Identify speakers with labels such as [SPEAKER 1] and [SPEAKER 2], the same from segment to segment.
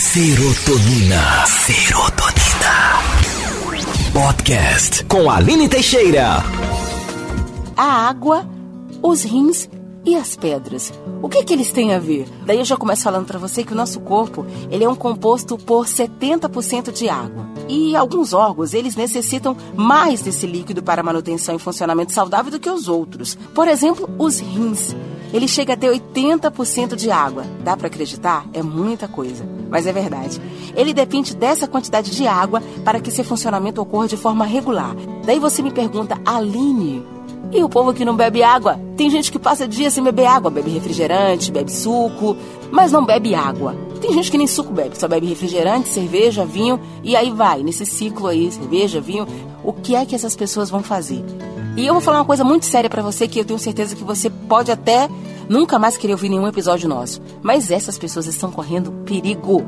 [SPEAKER 1] Serotonina. Serotonina. Podcast com Aline Teixeira.
[SPEAKER 2] A água, os rins e as pedras. O que que eles têm a ver? Daí eu já começo falando para você que o nosso corpo, ele é um composto por 70% de água. E alguns órgãos, eles necessitam mais desse líquido para manutenção e funcionamento saudável do que os outros. Por exemplo, os rins. Ele chega a ter 80% de água. Dá para acreditar? É muita coisa, mas é verdade. Ele depende dessa quantidade de água para que seu funcionamento ocorra de forma regular. Daí você me pergunta, Aline, e o povo que não bebe água? Tem gente que passa dias sem beber água, bebe refrigerante, bebe suco, mas não bebe água. Tem gente que nem suco bebe, só bebe refrigerante, cerveja, vinho e aí vai, nesse ciclo aí, cerveja, vinho. O que é que essas pessoas vão fazer? E eu vou falar uma coisa muito séria para você que eu tenho certeza que você pode até nunca mais querer ouvir nenhum episódio nosso. Mas essas pessoas estão correndo perigo.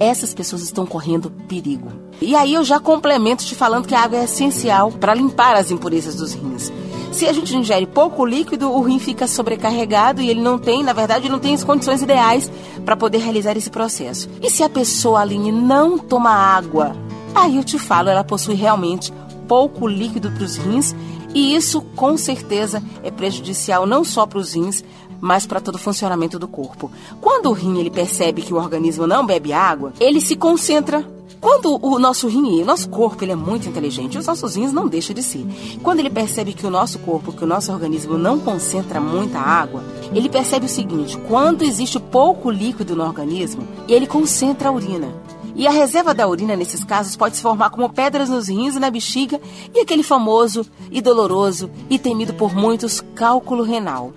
[SPEAKER 2] Essas pessoas estão correndo perigo. E aí eu já complemento te falando que a água é essencial para limpar as impurezas dos rins. Se a gente ingere pouco líquido, o rim fica sobrecarregado e ele não tem, na verdade, não tem as condições ideais para poder realizar esse processo. E se a pessoa, Aline, não toma água? Aí eu te falo, ela possui realmente pouco líquido para os rins e isso com certeza é prejudicial não só para os rins, mas para todo o funcionamento do corpo. Quando o rim ele percebe que o organismo não bebe água, ele se concentra quando o nosso rim, o nosso corpo, ele é muito inteligente, os nossos rins não deixam de ser. Quando ele percebe que o nosso corpo, que o nosso organismo não concentra muita água, ele percebe o seguinte: quando existe pouco líquido no organismo, ele concentra a urina. E a reserva da urina, nesses casos, pode se formar como pedras nos rins e na bexiga e aquele famoso e doloroso e temido por muitos cálculo renal.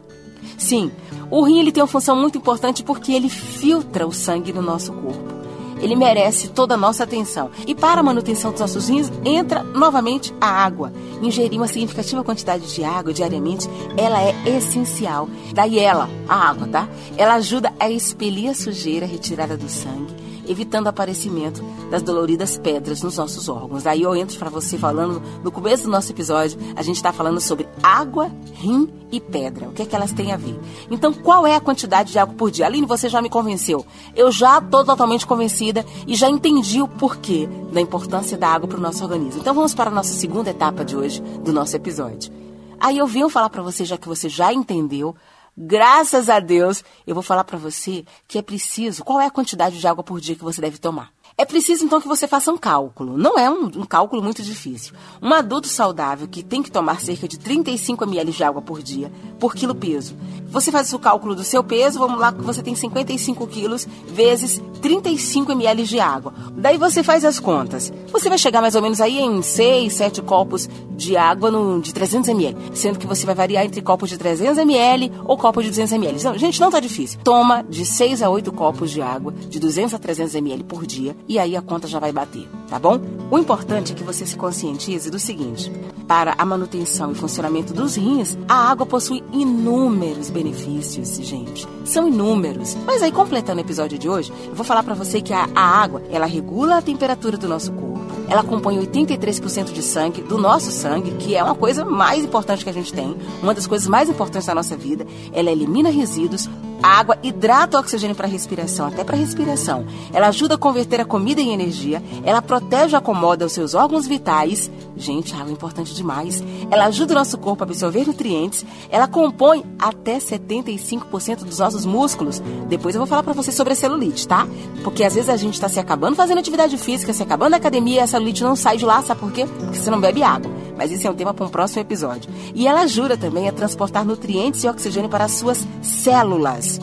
[SPEAKER 2] Sim, o rim ele tem uma função muito importante porque ele filtra o sangue no nosso corpo ele merece toda a nossa atenção. E para a manutenção dos nossos rins, entra novamente a água. Ingerir uma significativa quantidade de água diariamente, ela é essencial. Daí ela, a água, tá? Ela ajuda a expelir a sujeira retirada do sangue evitando o aparecimento das doloridas pedras nos nossos órgãos. Aí eu entro para você falando, no começo do nosso episódio, a gente está falando sobre água, rim e pedra. O que é que elas têm a ver? Então, qual é a quantidade de água por dia? Aline, você já me convenceu. Eu já estou totalmente convencida e já entendi o porquê da importância da água para o nosso organismo. Então, vamos para a nossa segunda etapa de hoje do nosso episódio. Aí eu venho falar para você, já que você já entendeu, Graças a Deus, eu vou falar para você que é preciso. Qual é a quantidade de água por dia que você deve tomar? É preciso então que você faça um cálculo. Não é um, um, cálculo muito difícil. Um adulto saudável que tem que tomar cerca de 35 ml de água por dia por quilo peso. Você faz o cálculo do seu peso, vamos lá você tem 55 quilos vezes 35 ml de água. Daí você faz as contas. Você vai chegar mais ou menos aí em 6, 7 copos de água no, de 300 ml, sendo que você vai variar entre copos de 300 ml ou copos de 200 ml. Não, gente, não tá difícil. Toma de 6 a 8 copos de água de 200 a 300 ml por dia e aí a conta já vai bater, tá bom? O importante é que você se conscientize do seguinte: para a manutenção e funcionamento dos rins, a água possui inúmeros benefícios, gente. São inúmeros. Mas aí, completando o episódio de hoje, eu vou falar para você que a, a água, ela regula a temperatura do nosso corpo. Ela compõe 83% de sangue, do nosso sangue, que é uma coisa mais importante que a gente tem, uma das coisas mais importantes da nossa vida. Ela elimina resíduos, a água hidrata o oxigênio para a respiração, até para a respiração. Ela ajuda a converter a comida em energia, ela protege e acomoda os seus órgãos vitais. Gente, água é importante demais. Ela ajuda o nosso corpo a absorver nutrientes, ela compõe até 75% dos nossos músculos. Depois eu vou falar para você sobre a celulite, tá? Porque às vezes a gente está se acabando fazendo atividade física, se acabando na academia e a celulite não sai de lá, sabe por quê? Porque você não bebe água. Mas isso é um tema para um próximo episódio. E ela ajuda também a transportar nutrientes e oxigênio para as suas células.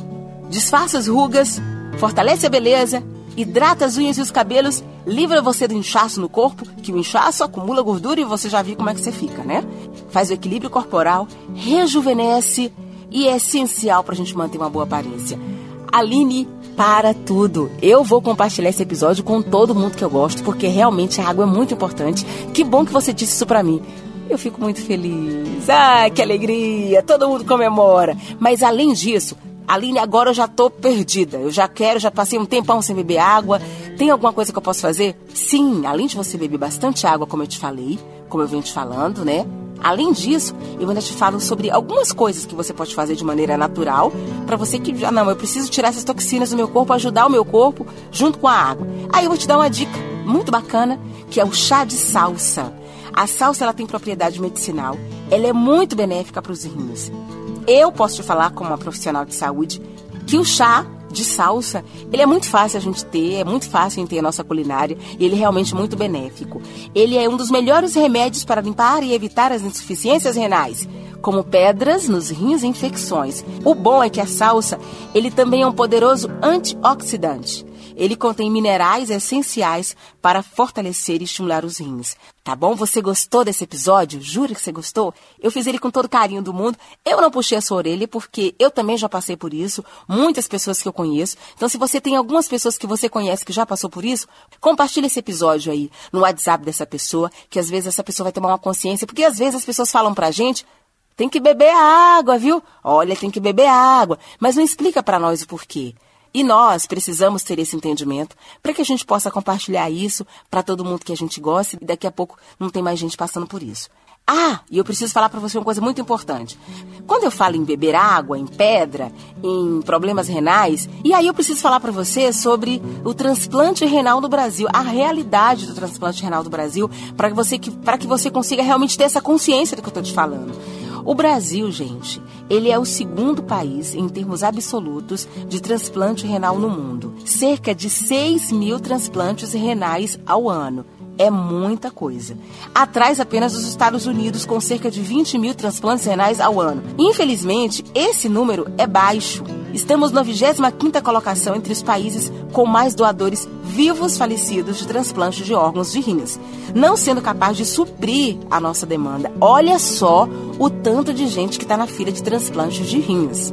[SPEAKER 2] Disfarça as rugas, fortalece a beleza, hidrata as unhas e os cabelos, livra você do inchaço no corpo, que o inchaço acumula gordura e você já viu como é que você fica, né? Faz o equilíbrio corporal, rejuvenesce e é essencial para a gente manter uma boa aparência. Aline para tudo. Eu vou compartilhar esse episódio com todo mundo que eu gosto, porque realmente a água é muito importante. Que bom que você disse isso para mim. Eu fico muito feliz. Ai, que alegria! Todo mundo comemora. Mas além disso, Aline, agora eu já tô perdida. Eu já quero, já passei um tempão sem beber água. Tem alguma coisa que eu posso fazer? Sim, além de você beber bastante água, como eu te falei, como eu venho te falando, né? Além disso, eu ainda te falo sobre algumas coisas que você pode fazer de maneira natural para você que já não, eu preciso tirar essas toxinas do meu corpo, ajudar o meu corpo junto com a água. Aí eu vou te dar uma dica muito bacana, que é o chá de salsa. A salsa ela tem propriedade medicinal, ela é muito benéfica para os rins. Eu posso te falar como uma profissional de saúde que o chá de salsa, ele é muito fácil a gente ter, é muito fácil em ter a nossa culinária e ele é realmente muito benéfico. Ele é um dos melhores remédios para limpar e evitar as insuficiências renais, como pedras nos rins e infecções. O bom é que a salsa, ele também é um poderoso antioxidante. Ele contém minerais essenciais para fortalecer e estimular os rins. Tá bom? Você gostou desse episódio? Jura que você gostou? Eu fiz ele com todo carinho do mundo. Eu não puxei a sua orelha porque eu também já passei por isso. Muitas pessoas que eu conheço. Então, se você tem algumas pessoas que você conhece que já passou por isso, compartilhe esse episódio aí no WhatsApp dessa pessoa, que às vezes essa pessoa vai tomar uma consciência, porque às vezes as pessoas falam pra gente tem que beber água, viu? Olha, tem que beber água. Mas não explica para nós o porquê. E nós precisamos ter esse entendimento para que a gente possa compartilhar isso para todo mundo que a gente gosta e daqui a pouco não tem mais gente passando por isso. Ah, e eu preciso falar para você uma coisa muito importante. Quando eu falo em beber água, em pedra, em problemas renais, e aí eu preciso falar para você sobre o transplante renal no Brasil, a realidade do transplante renal do Brasil, para que você para que você consiga realmente ter essa consciência do que eu estou te falando. O Brasil, gente, ele é o segundo país em termos absolutos de transplante renal no mundo. Cerca de 6 mil transplantes renais ao ano. É muita coisa. Atrás apenas dos Estados Unidos, com cerca de 20 mil transplantes renais ao ano. Infelizmente, esse número é baixo. Estamos na 25ª colocação entre os países com mais doadores vivos falecidos de transplante de órgãos de rins, não sendo capaz de suprir a nossa demanda. Olha só o tanto de gente que está na fila de transplantes de rins.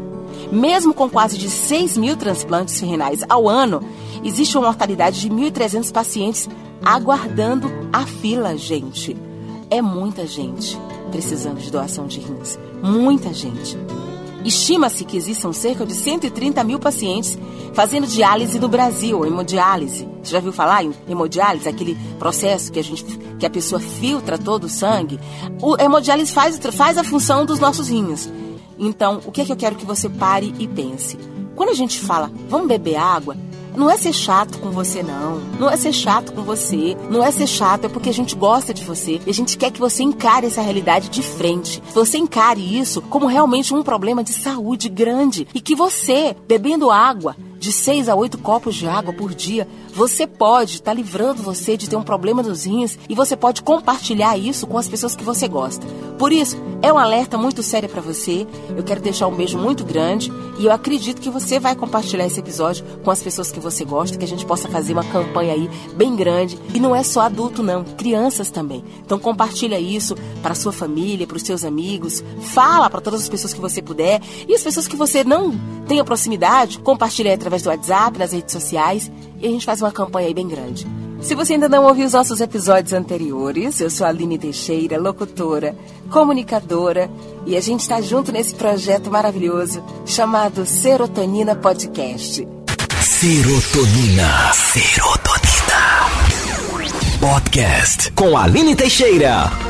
[SPEAKER 2] Mesmo com quase de 6 mil transplantes renais ao ano, existe uma mortalidade de 1.300 pacientes aguardando a fila, gente. É muita gente precisando de doação de rins. Muita gente. Estima-se que existam cerca de 130 mil pacientes fazendo diálise no Brasil, hemodiálise. Você já viu falar em hemodiálise, aquele processo que a gente, que a pessoa filtra todo o sangue? O hemodiálise faz, faz a função dos nossos rins. Então, o que é que eu quero que você pare e pense? Quando a gente fala, vamos beber água, não é ser chato com você, não. Não é ser chato com você. Não é ser chato, é porque a gente gosta de você. E a gente quer que você encare essa realidade de frente. Você encare isso como realmente um problema de saúde grande. E que você, bebendo água, de 6 a 8 copos de água por dia, você pode estar tá livrando você de ter um problema nos rins e você pode compartilhar isso com as pessoas que você gosta. Por isso, é um alerta muito sério para você. Eu quero deixar um beijo muito grande e eu acredito que você vai compartilhar esse episódio com as pessoas que você gosta, que a gente possa fazer uma campanha aí bem grande. E não é só adulto não, crianças também. Então compartilha isso para sua família, para os seus amigos, fala para todas as pessoas que você puder e as pessoas que você não tenha proximidade, compartilha através do WhatsApp, nas redes sociais, e a gente faz uma campanha aí bem grande. Se você ainda não ouviu os nossos episódios anteriores, eu sou a Aline Teixeira, locutora, comunicadora, e a gente está junto nesse projeto maravilhoso chamado Serotonina Podcast.
[SPEAKER 1] Serotonina. Serotonina. Podcast com a Aline Teixeira.